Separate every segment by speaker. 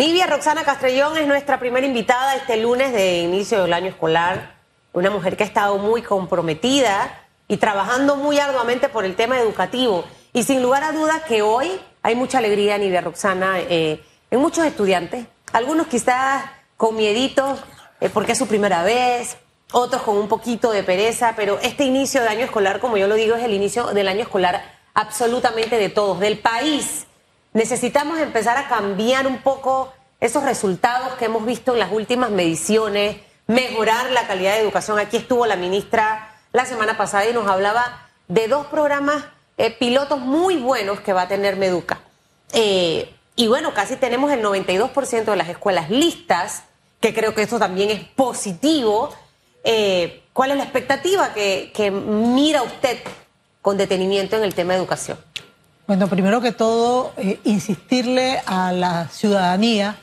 Speaker 1: Nivia Roxana Castrellón es nuestra primera invitada este lunes de inicio del año escolar. Una mujer que ha estado muy comprometida y trabajando muy arduamente por el tema educativo. Y sin lugar a dudas que hoy hay mucha alegría, Nivia Roxana, eh, en muchos estudiantes. Algunos quizás con miedito, eh, porque es su primera vez, otros con un poquito de pereza, pero este inicio de año escolar, como yo lo digo, es el inicio del año escolar absolutamente de todos, del país necesitamos empezar a cambiar un poco esos resultados que hemos visto en las últimas mediciones, mejorar la calidad de educación. Aquí estuvo la ministra la semana pasada y nos hablaba de dos programas eh, pilotos muy buenos que va a tener Meduca. Eh, y bueno, casi tenemos el 92% de las escuelas listas, que creo que eso también es positivo. Eh, ¿Cuál es la expectativa que, que mira usted con detenimiento en el tema de educación?
Speaker 2: Bueno, primero que todo, eh, insistirle a la ciudadanía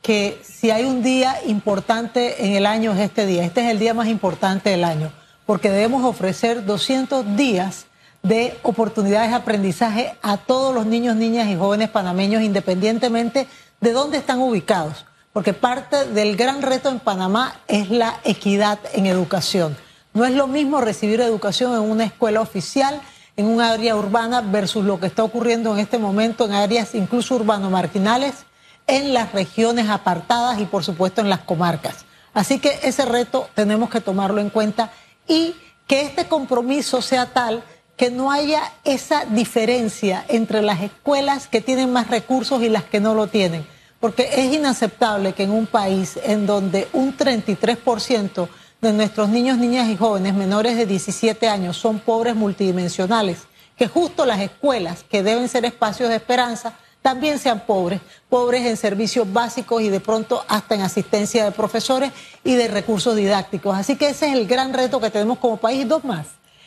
Speaker 2: que si hay un día importante en el año es este día. Este es el día más importante del año, porque debemos ofrecer 200 días de oportunidades de aprendizaje a todos los niños, niñas y jóvenes panameños, independientemente de dónde están ubicados. Porque parte del gran reto en Panamá es la equidad en educación. No es lo mismo recibir educación en una escuela oficial en un área urbana versus lo que está ocurriendo en este momento en áreas incluso urbano-marginales, en las regiones apartadas y por supuesto en las comarcas. Así que ese reto tenemos que tomarlo en cuenta y que este compromiso sea tal que no haya esa diferencia entre las escuelas que tienen más recursos y las que no lo tienen. Porque es inaceptable que en un país en donde un 33% de nuestros niños, niñas y jóvenes menores de 17 años son pobres multidimensionales, que justo las escuelas, que deben ser espacios de esperanza, también sean pobres, pobres en servicios básicos y de pronto hasta en asistencia de profesores y de recursos didácticos. Así que ese es el gran reto que tenemos como país. Dos más.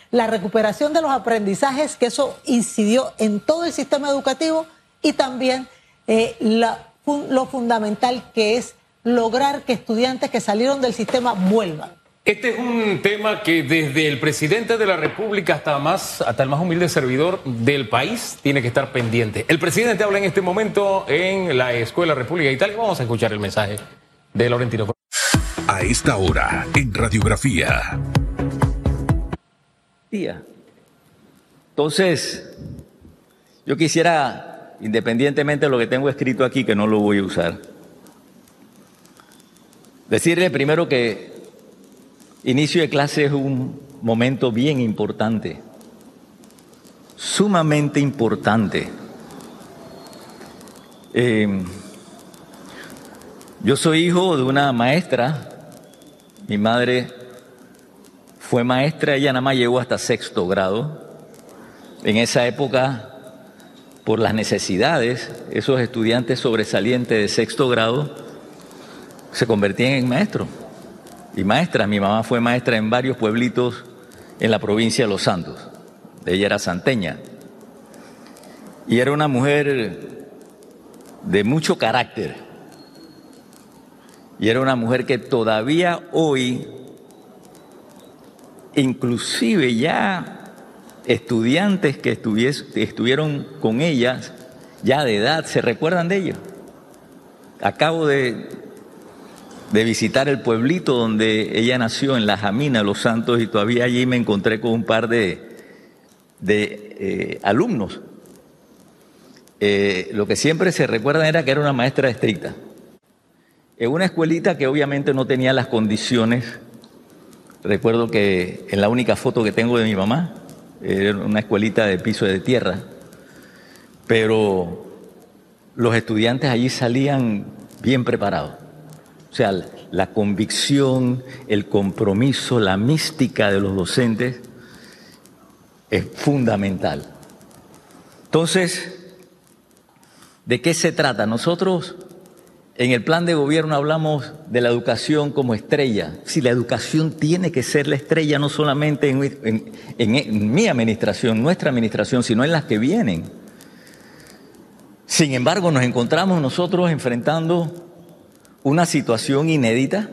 Speaker 2: La recuperación de los aprendizajes, que eso incidió en todo el sistema educativo y también eh, lo fundamental que es lograr que estudiantes que salieron del sistema vuelvan.
Speaker 3: Este es un tema que desde el presidente de la República hasta, más, hasta el más humilde servidor del país tiene que estar pendiente. El presidente habla en este momento en la Escuela República de Italia. Vamos a escuchar el mensaje de Laurentino.
Speaker 4: A esta hora, en Radiografía.
Speaker 5: Día. Entonces, yo quisiera, independientemente de lo que tengo escrito aquí, que no lo voy a usar, decirle primero que Inicio de clase es un momento bien importante, sumamente importante. Em, yo soy hijo de una maestra, mi madre fue maestra, ella nada más llegó hasta sexto grado. En esa época, por las necesidades, esos estudiantes sobresalientes de sexto grado se convertían en maestros y maestra. Mi mamá fue maestra en varios pueblitos en la provincia de Los Santos. Ella era santeña. Y era una mujer de mucho carácter. Y era una mujer que todavía hoy, inclusive ya estudiantes que estuvieron con ella, ya de edad, se recuerdan de ella. Acabo de de visitar el pueblito donde ella nació, en La Jamina, Los Santos, y todavía allí me encontré con un par de, de eh, alumnos. Eh, lo que siempre se recuerda era que era una maestra estricta. En una escuelita que obviamente no tenía las condiciones. Recuerdo que en la única foto que tengo de mi mamá, era una escuelita de piso de tierra, pero los estudiantes allí salían bien preparados o sea, la convicción, el compromiso, la mística de los docentes es fundamental. Entonces, ¿de qué se trata? Nosotros en el plan de gobierno hablamos de la educación como estrella. Si la educación tiene que ser la estrella no solamente en, en, mi administración, nuestra administración, sino en las que vienen. Sin embargo, nos encontramos nosotros enfrentando una situación inédita.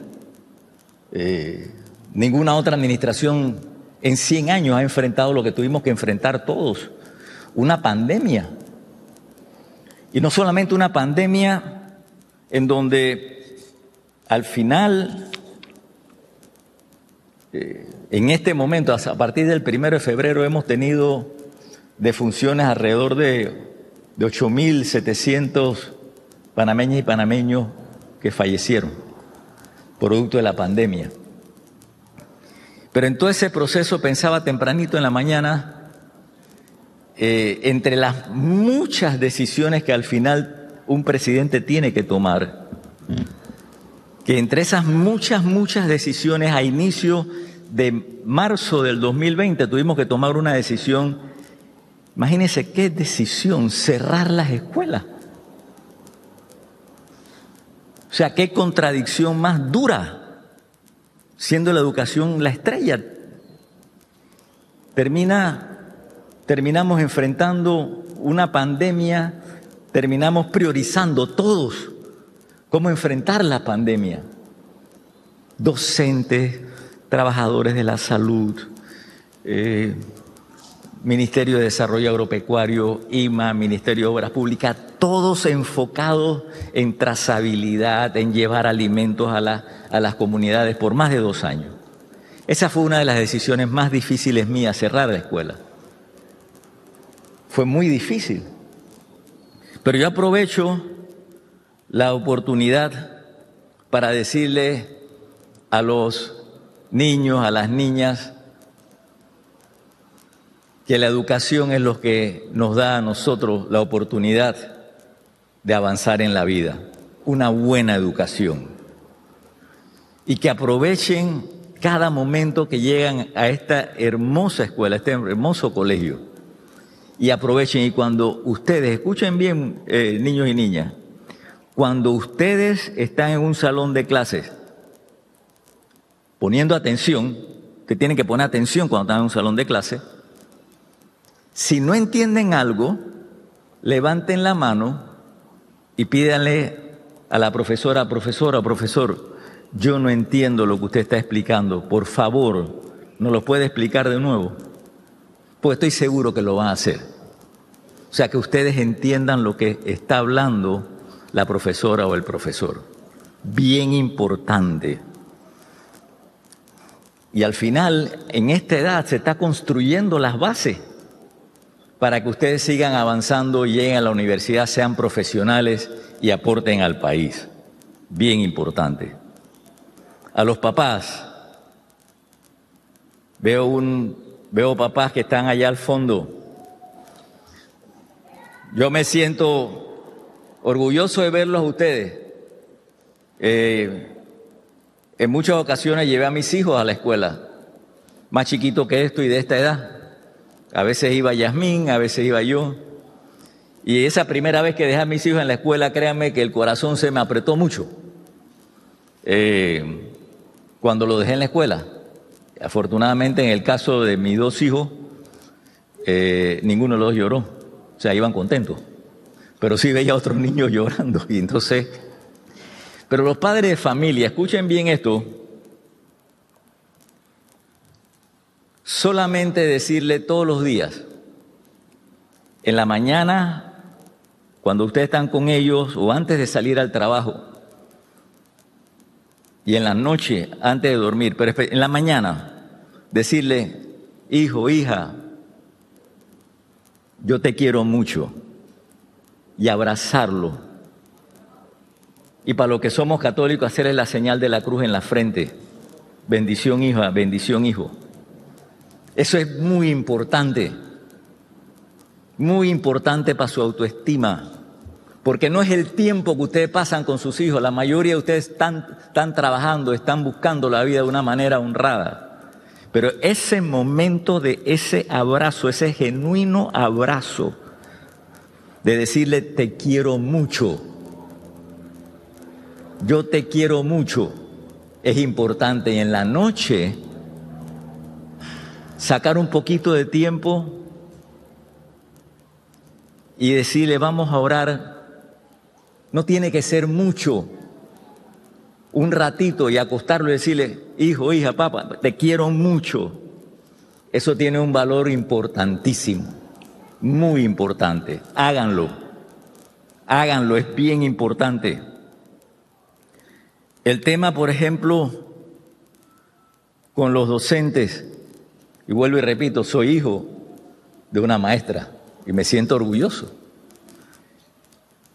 Speaker 5: Eh, ninguna otra administración en 100 años ha enfrentado lo que tuvimos que enfrentar todos, una pandemia. Y no solamente una pandemia en donde al final, eh, en este momento, a partir del primero de febrero, hemos tenido defunciones alrededor de, de 8.700 panameñas y panameños que fallecieron producto de la pandemia. Pero en todo ese proceso pensaba tempranito en la mañana, eh, entre las muchas decisiones que al final un presidente tiene que tomar, que entre esas muchas, muchas decisiones a inicio de marzo del 2020 tuvimos que tomar una decisión, imagínense qué decisión, cerrar las escuelas. O sea, qué contradicción más dura siendo la educación la estrella. Termina, terminamos enfrentando una pandemia, terminamos priorizando todos cómo enfrentar la pandemia. Docentes, trabajadores de la salud, eh, Ministerio de Desarrollo Agropecuario, IMA, Ministerio de Obras Públicas, todos enfocados en trazabilidad, en llevar alimentos a, a las comunidades por más de dos años. Esa fue una de las decisiones más difíciles mías, cerrar la escuela. Fue muy difícil. Pero yo aprovecho la oportunidad para decirle a los niños, a las niñas, que la educación es lo que nos da a nosotros la oportunidad de avanzar en la vida, una buena educación. Y que aprovechen cada momento que llegan a esta hermosa escuela, este hermoso colegio. Y aprovechen y cuando ustedes, escuchen bien eh, niños y niñas, cuando ustedes están en un salón de clases, poniendo atención, que tienen que poner atención cuando están en un salón de clases, si no entienden algo, levanten la mano y pídanle a la profesora, profesora, profesor, yo no entiendo lo que usted está explicando, por favor, ¿nos lo puede explicar de nuevo? Pues estoy seguro que lo van a hacer. O sea, que ustedes entiendan lo que está hablando la profesora o el profesor. Bien importante. Y al final, en esta edad, se está construyendo las bases para que ustedes sigan avanzando, lleguen a la universidad, sean profesionales y aporten al país. Bien importante. A los papás, veo, un, veo papás que están allá al fondo. Yo me siento orgulloso de verlos a ustedes. Eh, en muchas ocasiones llevé a mis hijos a la escuela, más chiquito que esto y de esta edad. A veces iba Yasmín, a veces iba yo. Y esa primera vez que dejé a mis hijos en la escuela, créanme que el corazón se me apretó mucho. Eh, cuando lo dejé en la escuela. Afortunadamente, en el caso de mis dos hijos, eh, ninguno de los lloró. O sea, iban contentos. Pero sí veía a otros niños llorando. Y entonces, pero los padres de familia, escuchen bien esto, solamente decirle todos los días, en la mañana, cuando ustedes están con ellos o antes de salir al trabajo, y en la noche, antes de dormir, pero en la mañana, decirle, hijo, hija, yo te quiero mucho, y abrazarlo. Y para los que somos católicos, hacerle la señal de la cruz en la frente. Bendición, hija, bendición, hijo. Eso es muy importante, muy importante para su autoestima, porque no es el tiempo que ustedes pasan con sus hijos, la mayoría de ustedes están, trabajando, están buscando la vida de una manera honrada, pero ese momento de ese abrazo, ese genuino abrazo, de decirle te quiero mucho, yo te quiero mucho, es importante. Y en la noche sacar un poquito de tiempo y decirle, vamos a orar. No tiene que ser mucho, un ratito y acostarlo y decirle, hijo, hija, papá, te quiero mucho. Eso tiene un valor importantísimo, muy importante. Háganlo, háganlo, es bien importante. El tema, por ejemplo, con los docentes, y vuelvo y repito, soy hijo de una maestra y me siento orgulloso.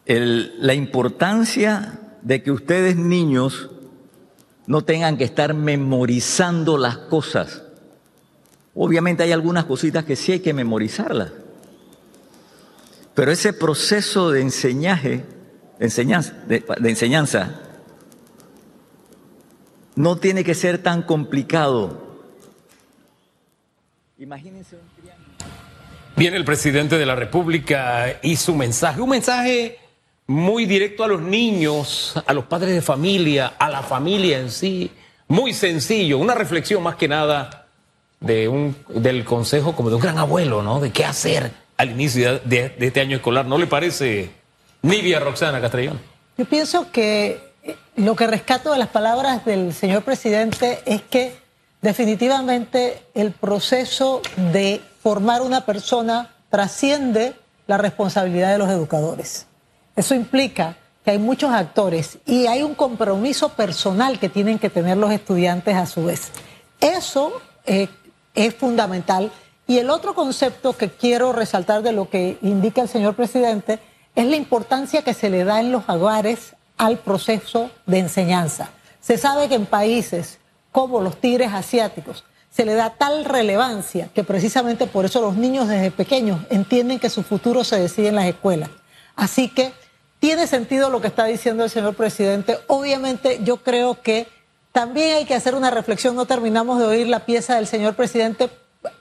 Speaker 5: la importancia de que ustedes niños no tengan que estar memorizando las cosas. Obviamente hay algunas cositas que sí hay que memorizarlas, pero ese proceso de enseñaje, enseñanza, de, enseñanza no tiene que ser tan complicado.
Speaker 3: Imagínense un Viene el presidente de la República y su mensaje, un mensaje muy directo a los niños, a los padres de familia, a la familia en sí, muy sencillo, una reflexión más que nada de un, del consejo como de un gran abuelo, ¿no? De qué hacer al inicio de, de este año escolar. ¿No le parece, Nivia Roxana Castrellón?
Speaker 2: Yo pienso que lo que rescato de las palabras del señor presidente es que definitivamente el proceso de formar una persona trasciende la responsabilidad de los educadores. Eso implica que hay muchos actores y hay un compromiso personal que tienen que tener los estudiantes a su vez. Eso eh, es fundamental. Y el otro concepto que quiero resaltar de lo que indica el señor presidente es la importancia que se le da en los hogares al proceso de enseñanza. Se sabe que en países como los tigres asiáticos se le da tal relevancia que precisamente por eso los niños desde pequeños entienden que su futuro se decide en las escuelas. Así que tiene sentido lo que está diciendo el señor presidente. Obviamente yo creo que también hay que hacer una reflexión, no terminamos de oír la pieza del señor presidente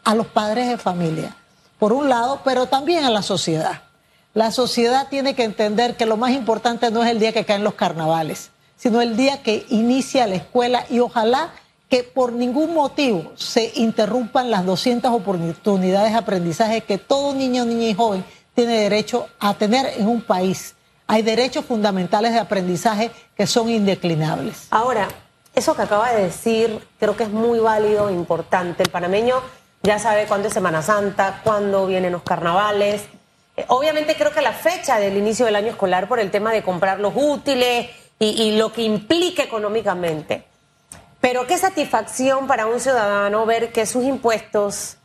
Speaker 2: a los padres de familia, por un lado, pero también a la sociedad. La sociedad tiene que entender que lo más importante no es el día que caen los carnavales, sino el día que inicia la escuela y ojalá que por ningún motivo se interrumpan las 200 oportunidades de aprendizaje que todo niño, niña y joven tiene derecho a tener en un país. Hay derechos fundamentales de aprendizaje que son indeclinables.
Speaker 1: Ahora, eso que acaba de decir creo que es muy válido e importante. El panameño ya sabe cuándo es Semana Santa, cuándo vienen los carnavales Obviamente creo que la fecha del inicio del año escolar por el tema de comprar los útiles y, lo que implica económicamente. Pero qué satisfacción para un ciudadano ver que sus impuestos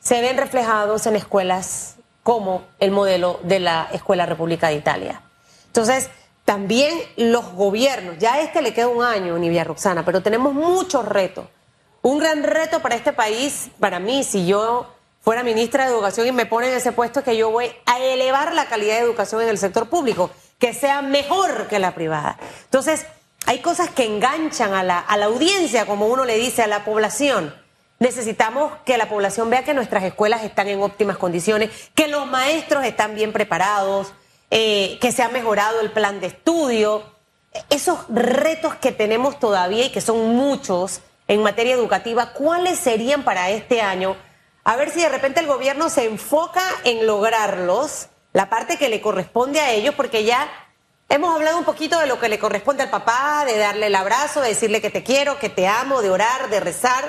Speaker 1: se ven reflejados en escuelas como el modelo de la Escuela República de Italia. Entonces, también los gobiernos, ya este le queda un año, Nivia Roxana, pero tenemos muchos retos. Un gran reto para este país, para mí, si yo fuera ministra de Educación y me pone en ese puesto que yo voy a elevar la calidad de educación en el sector público, que sea mejor que la privada. Entonces, hay cosas que enganchan a la, a la audiencia, como uno le dice a la población. Necesitamos que la población vea que nuestras escuelas están en óptimas condiciones, que los maestros están bien preparados, eh, que se ha mejorado el plan de estudio. Esos retos que tenemos todavía y que son muchos en materia educativa, ¿cuáles serían para este año? a ver si de repente el gobierno se enfoca en lograrlos, la parte que le corresponde a ellos, porque ya hemos hablado un poquito de lo que le corresponde al papá, de darle el abrazo, de decirle que te quiero, que te amo, de orar, de rezar,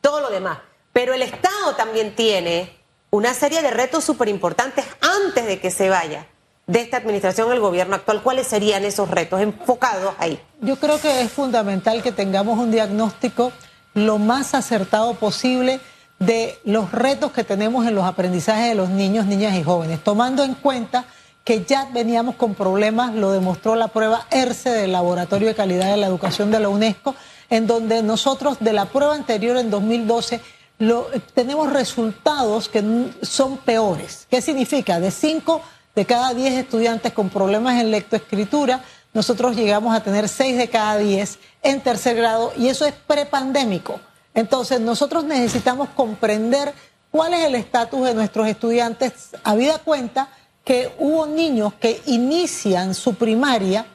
Speaker 1: todo lo demás. Pero el Estado también tiene una serie de retos súper importantes antes de que se vaya de esta administración el gobierno actual. ¿Cuáles serían esos retos enfocados ahí?
Speaker 2: Yo creo que es fundamental que tengamos un diagnóstico lo más acertado posible de los retos que tenemos en los aprendizajes de los niños, niñas y jóvenes, tomando en cuenta que ya veníamos con problemas, lo demostró la prueba ERCE del Laboratorio de Calidad de la Educación de la UNESCO, en donde nosotros de la prueba anterior en 2012 lo, tenemos resultados que son peores. ¿Qué significa? De 5 de cada 10 estudiantes con problemas en lectoescritura, nosotros llegamos a tener 6 de cada 10 en tercer grado y eso es prepandémico. Entonces, nosotros necesitamos comprender cuál es el estatus de nuestros estudiantes, habida cuenta que hubo niños que inician su primaria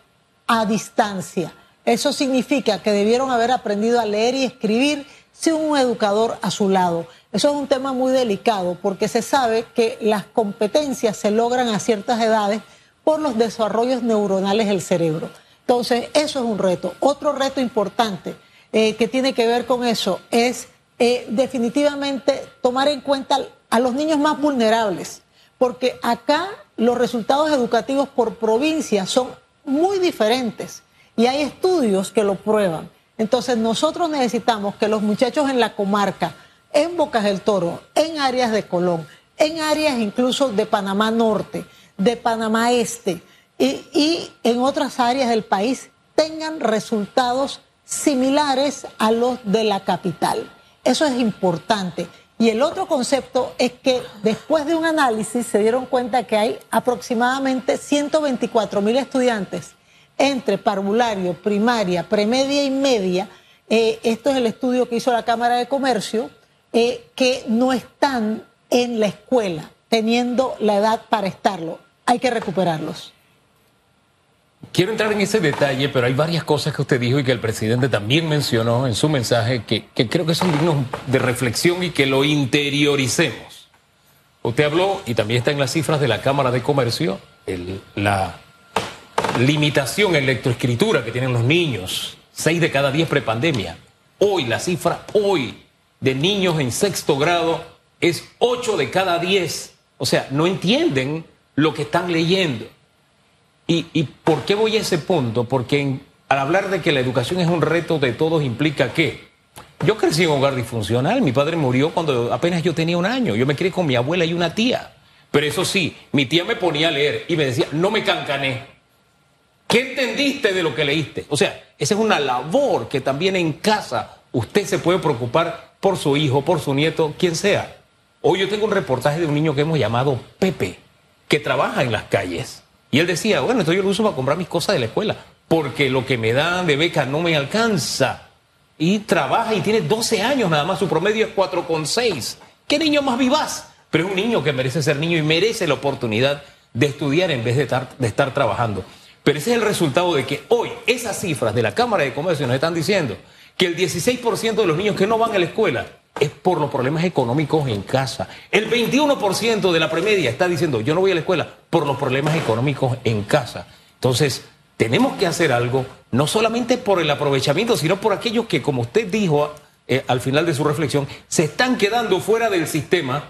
Speaker 2: a distancia. Eso significa que debieron haber aprendido a leer y escribir sin un educador a su lado. Eso es un tema muy delicado porque se sabe que las competencias se logran a ciertas edades por los desarrollos neuronales del cerebro. Entonces, eso es un reto. Otro reto importante eh, que tiene que ver con eso es eh, definitivamente tomar en cuenta a los niños más vulnerables, porque acá los resultados educativos por provincia son muy diferentes y hay estudios que lo prueban. Entonces nosotros necesitamos que los muchachos en la comarca, en Bocas del Toro, en áreas de Colón, en áreas incluso de Panamá Norte, de Panamá Este y, y en otras áreas del país tengan resultados similares a los de la capital. Eso es importante. Y el otro concepto es que después de un análisis se dieron cuenta que hay aproximadamente 124 mil estudiantes entre parvulario, primaria, premedia y media. Eh, esto es el estudio que hizo la Cámara de Comercio, eh, que no están en la escuela teniendo la edad para estarlo. Hay que recuperarlos.
Speaker 3: Quiero entrar en ese detalle, pero hay varias cosas que usted dijo y que el presidente también mencionó en su mensaje que, creo que son dignos de reflexión y que lo interioricemos. Usted habló, y también está en las cifras de la Cámara de Comercio, la limitación en lectoescritura que tienen los niños, 6 de cada 10 prepandemia. Hoy la cifra, hoy, de niños en sexto grado es 8 de cada 10. O sea, no entienden lo que están leyendo. ¿Y, por qué voy a ese punto? Porque al hablar de que la educación es un reto de todos implica que yo crecí en un hogar disfuncional, mi padre murió cuando apenas yo tenía un año, yo me crié con mi abuela y una tía. Pero eso sí, mi tía me ponía a leer y me decía, no me cancané. ¿Qué entendiste de lo que leíste? O sea, esa es una labor que también en casa usted se puede preocupar por su hijo, por su nieto, quien sea. Hoy yo tengo un reportaje de un niño que hemos llamado Pepe, que trabaja en las calles. Y él decía, bueno, esto yo lo uso para comprar mis cosas de la escuela, porque lo que me dan de beca no me alcanza. Y trabaja y tiene 12 años nada más, su promedio es 4,6. ¿Qué niño más vivaz? Pero es un niño que merece ser niño y merece la oportunidad de estudiar en vez de estar, de estar trabajando. Pero ese es el resultado de que hoy esas cifras de la Cámara de Comercio nos están diciendo que el 16% de los niños que no van a la escuela es por los problemas económicos en casa. El 21% de la premedia está diciendo yo no voy a la escuela por los problemas económicos en casa. Entonces, tenemos que hacer algo, no solamente por el aprovechamiento, sino por aquellos que, como usted dijo eh, al final de su reflexión, se están quedando fuera del sistema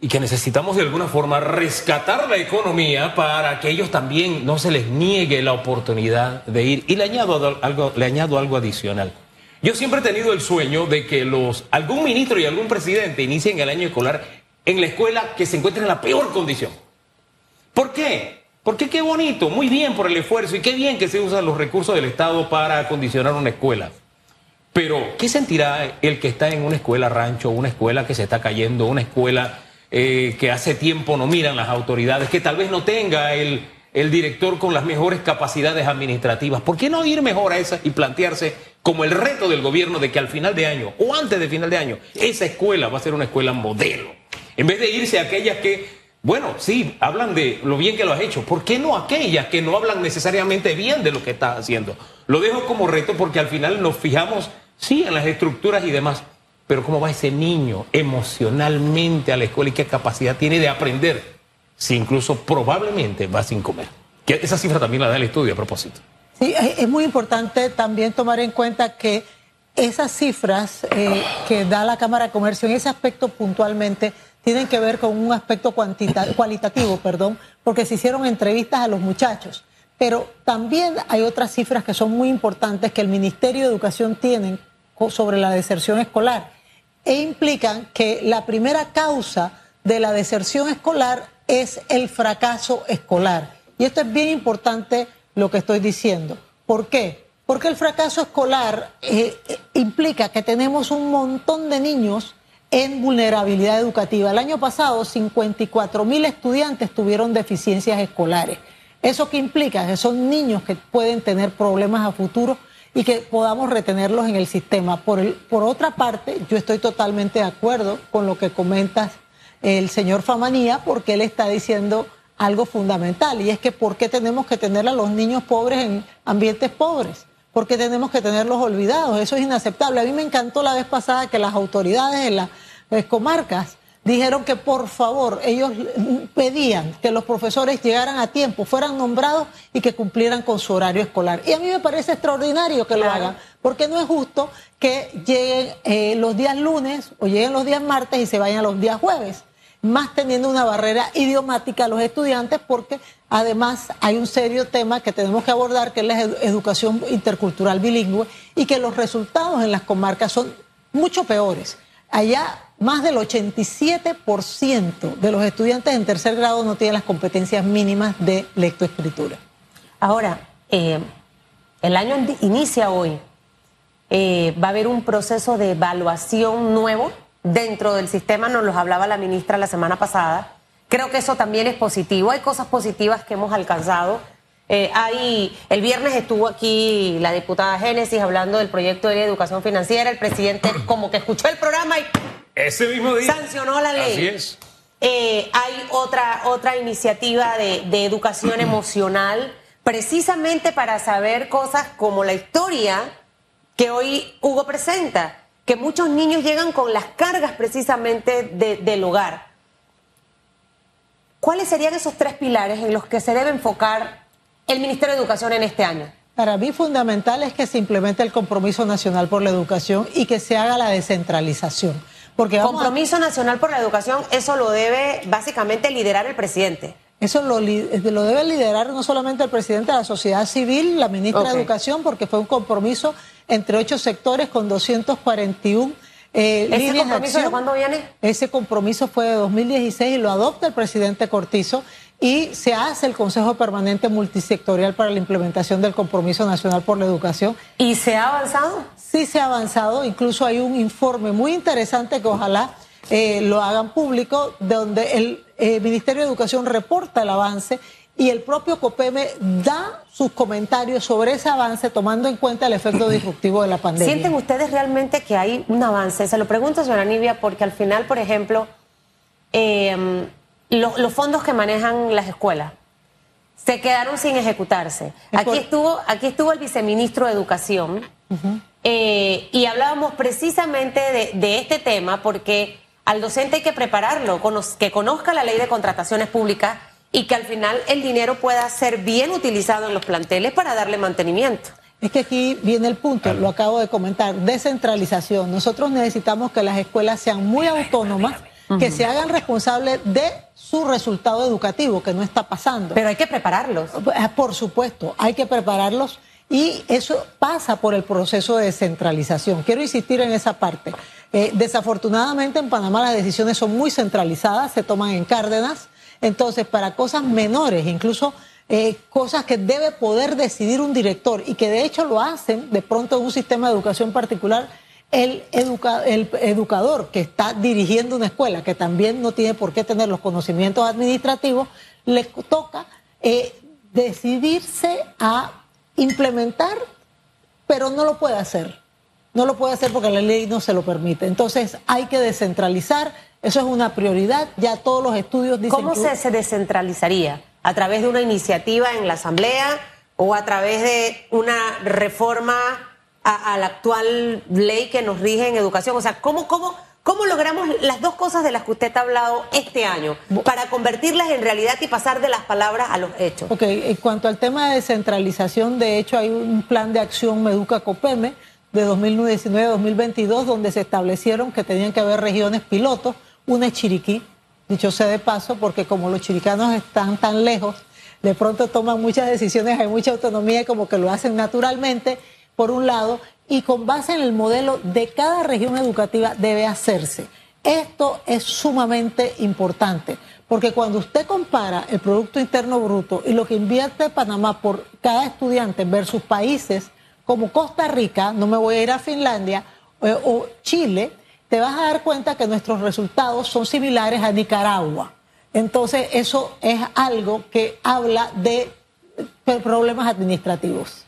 Speaker 3: y que necesitamos de alguna forma rescatar la economía para que ellos también no se les niegue la oportunidad de ir. Y le añado algo, le añado algo adicional. Yo siempre he tenido el sueño de que los, algún ministro y algún presidente inicien el año escolar en la escuela que se encuentre en la peor condición. ¿Por qué? Porque qué bonito, muy bien por el esfuerzo y qué bien que se usan los recursos del Estado para acondicionar una escuela. Pero, ¿qué sentirá el que está en una escuela rancho, una escuela que se está cayendo, una escuela eh, que hace tiempo no miran las autoridades, que tal vez no tenga el, el director con las mejores capacidades administrativas? ¿Por qué no ir mejor a esa y plantearse como el reto del gobierno de que al final de año o antes de final de año esa escuela va a ser una escuela modelo? En vez de irse a aquellas que bueno, sí, hablan de lo bien que lo has hecho. ¿Por qué no aquellas que no hablan necesariamente bien de lo que estás haciendo? Lo dejo como reto porque al final nos fijamos, sí, en las estructuras y demás. Pero ¿cómo va ese niño emocionalmente a la escuela y qué capacidad tiene de aprender si incluso probablemente va sin comer? Que esa cifra también la da el estudio a propósito.
Speaker 2: Sí, es muy importante también tomar en cuenta que esas cifras eh, que da la Cámara de Comercio en ese aspecto puntualmente tienen que ver con un aspecto cualitativo, perdón, porque se hicieron entrevistas a los muchachos. Pero también hay otras cifras que son muy importantes que el Ministerio de Educación tiene sobre la deserción escolar e implican que la primera causa de la deserción escolar es el fracaso escolar. Y esto es bien importante lo que estoy diciendo. ¿Por qué? Porque el fracaso escolar eh, implica que tenemos un montón de niños en vulnerabilidad educativa. El año pasado 54 mil estudiantes tuvieron deficiencias escolares. ¿Eso qué implica? Que son niños que pueden tener problemas a futuro y que podamos retenerlos en el sistema. Por, por otra parte, yo estoy totalmente de acuerdo con lo que comentas el señor Famanía, porque él está diciendo algo fundamental, y es que ¿por qué tenemos que tener a los niños pobres en ambientes pobres? ¿Por qué tenemos que tenerlos olvidados? Eso es inaceptable. A mí me encantó la vez pasada que las autoridades de las eh, comarcas dijeron que por favor ellos pedían que los profesores llegaran a tiempo, fueran nombrados y que cumplieran con su horario escolar. Y a mí me parece extraordinario que lo hagan, porque no es justo que lleguen eh, los días lunes o lleguen los días martes y se vayan los días jueves. más teniendo una barrera idiomática a los estudiantes porque además hay un serio tema que tenemos que abordar que es la educación intercultural bilingüe y que los resultados en las comarcas son mucho peores. Allá más del 87% de los estudiantes en tercer grado no tienen las competencias mínimas de lectoescritura.
Speaker 1: Ahora, eh, el año inicia hoy. Eh, va a haber un proceso de evaluación nuevo dentro del sistema, nos los hablaba la ministra la semana pasada. Creo que eso también es positivo. Hay cosas positivas que hemos alcanzado. Eh, hay, el viernes estuvo aquí la diputada Génesis hablando del proyecto de educación financiera. El presidente como que escuchó el programa y
Speaker 3: ese mismo día
Speaker 1: sancionó la ley.
Speaker 3: Así es.
Speaker 1: Eh, hay otra, otra iniciativa de, de educación emocional, precisamente para saber cosas como la historia que hoy Hugo presenta que muchos niños llegan con las cargas precisamente del hogar. ¿Cuáles serían esos tres pilares en los que se debe enfocar el Ministerio de Educación en este año?
Speaker 2: Para mí fundamental es que se implemente el compromiso nacional por la educación y que se haga la descentralización. Porque
Speaker 1: compromiso nacional por la educación, eso lo debe básicamente liderar el presidente.
Speaker 2: Eso lo, lo, debe liderar no solamente el presidente de la sociedad civil, la ministra de Educación, porque fue un compromiso entre ocho sectores con 241
Speaker 1: eh, ¿Ese compromiso de, cuándo viene?
Speaker 2: Ese compromiso fue de 2016 y lo adopta el presidente Cortizo y se hace el Consejo Permanente Multisectorial para la implementación del Compromiso Nacional por la Educación.
Speaker 1: ¿Y se ha avanzado?
Speaker 2: Sí, se ha avanzado. Incluso hay un informe muy interesante que ojalá eh, lo hagan público, donde el eh, Ministerio de Educación reporta el avance y el propio COPEME da sus comentarios sobre ese avance tomando en cuenta el efecto disruptivo de la pandemia.
Speaker 1: ¿Sienten ustedes realmente que hay un avance? Se lo pregunto, señora Nivia, porque al final, por ejemplo, los fondos que manejan las escuelas se quedaron sin ejecutarse. Aquí estuvo, aquí estuvo el viceministro de Educación eh, y hablábamos precisamente de, de este tema porque al docente hay que prepararlo, que conozca la ley de contrataciones públicas y que al final el dinero pueda ser bien utilizado en los planteles para darle mantenimiento.
Speaker 2: Es que aquí viene el punto, lo acabo de comentar, descentralización. Nosotros necesitamos que las escuelas sean muy autónomas, que se hagan responsables de su resultado educativo, que no está pasando.
Speaker 1: Pero hay que prepararlos.
Speaker 2: Eh, por supuesto, hay que prepararlos y eso pasa por el proceso de descentralización. Quiero insistir en esa parte. Eh, desafortunadamente en Panamá las decisiones son muy centralizadas, se toman en Cárdenas, entonces para cosas menores, incluso eh, cosas que debe poder decidir un director y que de hecho lo hacen de pronto en un sistema de educación particular, el, el educador que está dirigiendo una escuela, que también no tiene por qué tener los conocimientos administrativos, le toca eh, decidirse a implementar, pero no lo puede hacer no lo puede hacer porque la ley no se lo permite. Entonces hay que descentralizar, eso es una prioridad, ya todos los estudios dicen
Speaker 1: ¿Cómo se, descentralizaría? ¿A través de una iniciativa en la Asamblea o a través de una reforma a, la actual ley que nos rige en educación? O sea, ¿cómo, cómo, ¿Cómo logramos las dos cosas de las que usted ha hablado este año para convertirlas en realidad y pasar de las palabras a los hechos?
Speaker 2: Ok, en cuanto al tema de descentralización, de hecho hay un plan de acción Meduca Copeme de 2019-2022, donde se establecieron que tenían que haber regiones pilotos, una es Chiriquí, dicho sea de paso, porque como los chiricanos están tan lejos, de pronto toman muchas decisiones, hay mucha autonomía y como que lo hacen naturalmente, por un lado, y con base en el modelo de cada región educativa debe hacerse. Esto es sumamente importante, porque cuando usted compara el Producto Interno Bruto y lo que invierte Panamá por cada estudiante versus países como Costa Rica, no me voy a ir a Finlandia, eh, o Chile, te vas a dar cuenta que nuestros resultados son similares a Nicaragua. Entonces, eso es algo que habla de problemas administrativos.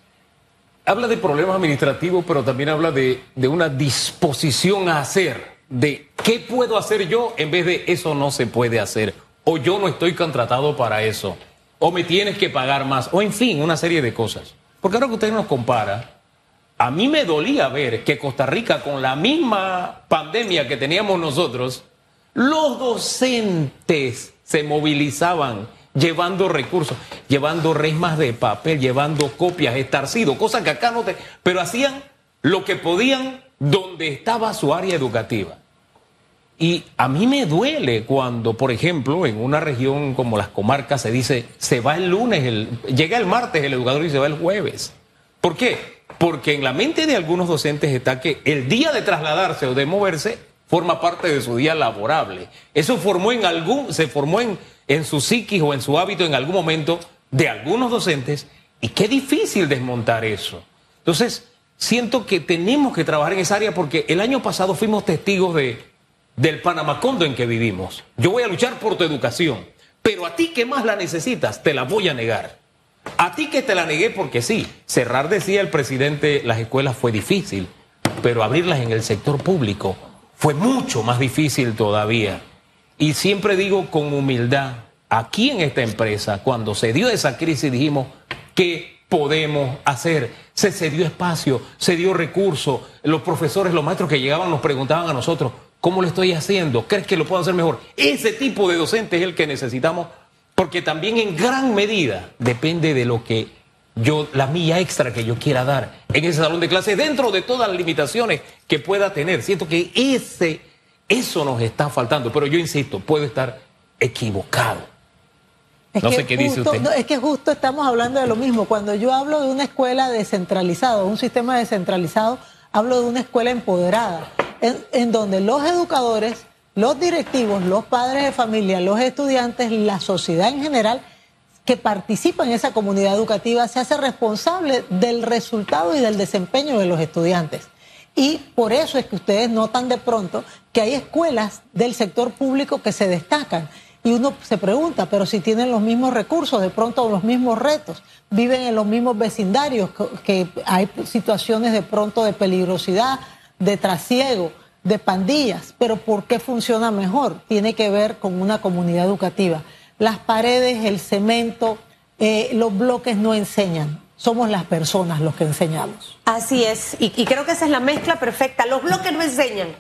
Speaker 3: Habla de problemas administrativos, pero también habla de, de, una disposición a hacer, de qué puedo hacer yo en vez de eso no se puede hacer, o yo no estoy contratado para eso, o me tienes que pagar más, o en fin, una serie de cosas. Porque ahora que usted nos compara, a mí me dolía ver que Costa Rica, con la misma pandemia que teníamos nosotros, los docentes se movilizaban llevando recursos, llevando resmas de papel, llevando copias, estarcido, cosas que acá no te... Pero hacían lo que podían donde estaba su área educativa. Y a mí me duele cuando, por ejemplo, en una región como las comarcas se dice, se va el lunes, llega el martes el educador y se va el jueves. ¿Por qué? Porque en la mente de algunos docentes está que el día de trasladarse o de moverse forma parte de su día laborable. Eso formó en algún, se formó en, en su psiquis o en su hábito en algún momento de algunos docentes y qué difícil desmontar eso. Entonces, siento que tenemos que trabajar en esa área porque el año pasado fuimos testigos de del Panamacondo en que vivimos. Yo voy a luchar por tu educación, pero a ti que más la necesitas, te la voy a negar. A ti que te la negué porque sí, cerrar, decía el presidente, las escuelas fue difícil, pero abrirlas en el sector público fue mucho más difícil todavía. Y siempre digo con humildad, aquí en esta empresa, cuando se dio esa crisis, dijimos, ¿qué podemos hacer? Se cedió espacio, se dio recursos, los profesores, los maestros que llegaban nos preguntaban a nosotros, ¿Cómo lo estoy haciendo? ¿Crees que lo puedo hacer mejor? Ese tipo de docente es el que necesitamos, porque también en gran medida depende de lo que yo, la milla extra que yo quiera dar en ese salón de clases, dentro de todas las limitaciones que pueda tener. Siento que ese, eso nos está faltando, pero yo insisto, puedo estar equivocado.
Speaker 2: no sé qué dice usted. es que justo estamos hablando de lo mismo. Cuando yo hablo de una escuela descentralizada, un sistema descentralizado, hablo de una escuela empoderada en, donde los educadores, los directivos, los padres de familia, los estudiantes, la sociedad en general, que participa en esa comunidad educativa, se hace responsable del resultado y del desempeño de los estudiantes. Y por eso es que ustedes notan de pronto que hay escuelas del sector público que se destacan. Y uno se pregunta, pero si tienen los mismos recursos, de pronto los mismos retos, viven en los mismos vecindarios, que hay situaciones de pronto de peligrosidad, de trasiego, de pandillas, pero ¿por qué funciona mejor? Tiene que ver con una comunidad educativa. Las paredes, el cemento, eh, los bloques no enseñan. Somos las personas los que enseñamos.
Speaker 1: Así es, y, y creo que esa es la mezcla perfecta. Los bloques no enseñan.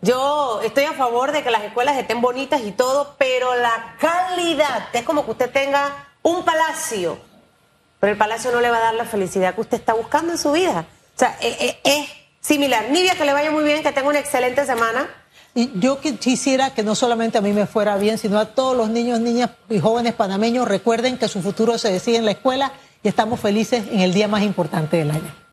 Speaker 1: Yo estoy a favor de que las escuelas estén bonitas y todo, pero la calidad, es como que usted tenga un palacio, pero el palacio no le va a dar la felicidad que usted está buscando en su vida. O sea, eh, eh, es similar. Nivia, que le vaya muy bien, que tenga una excelente semana.
Speaker 2: Y yo quisiera que no solamente a mí me fuera bien, sino a todos los niños, niñas y jóvenes panameños recuerden que su futuro se decide en la escuela y estamos felices en el día más importante del año.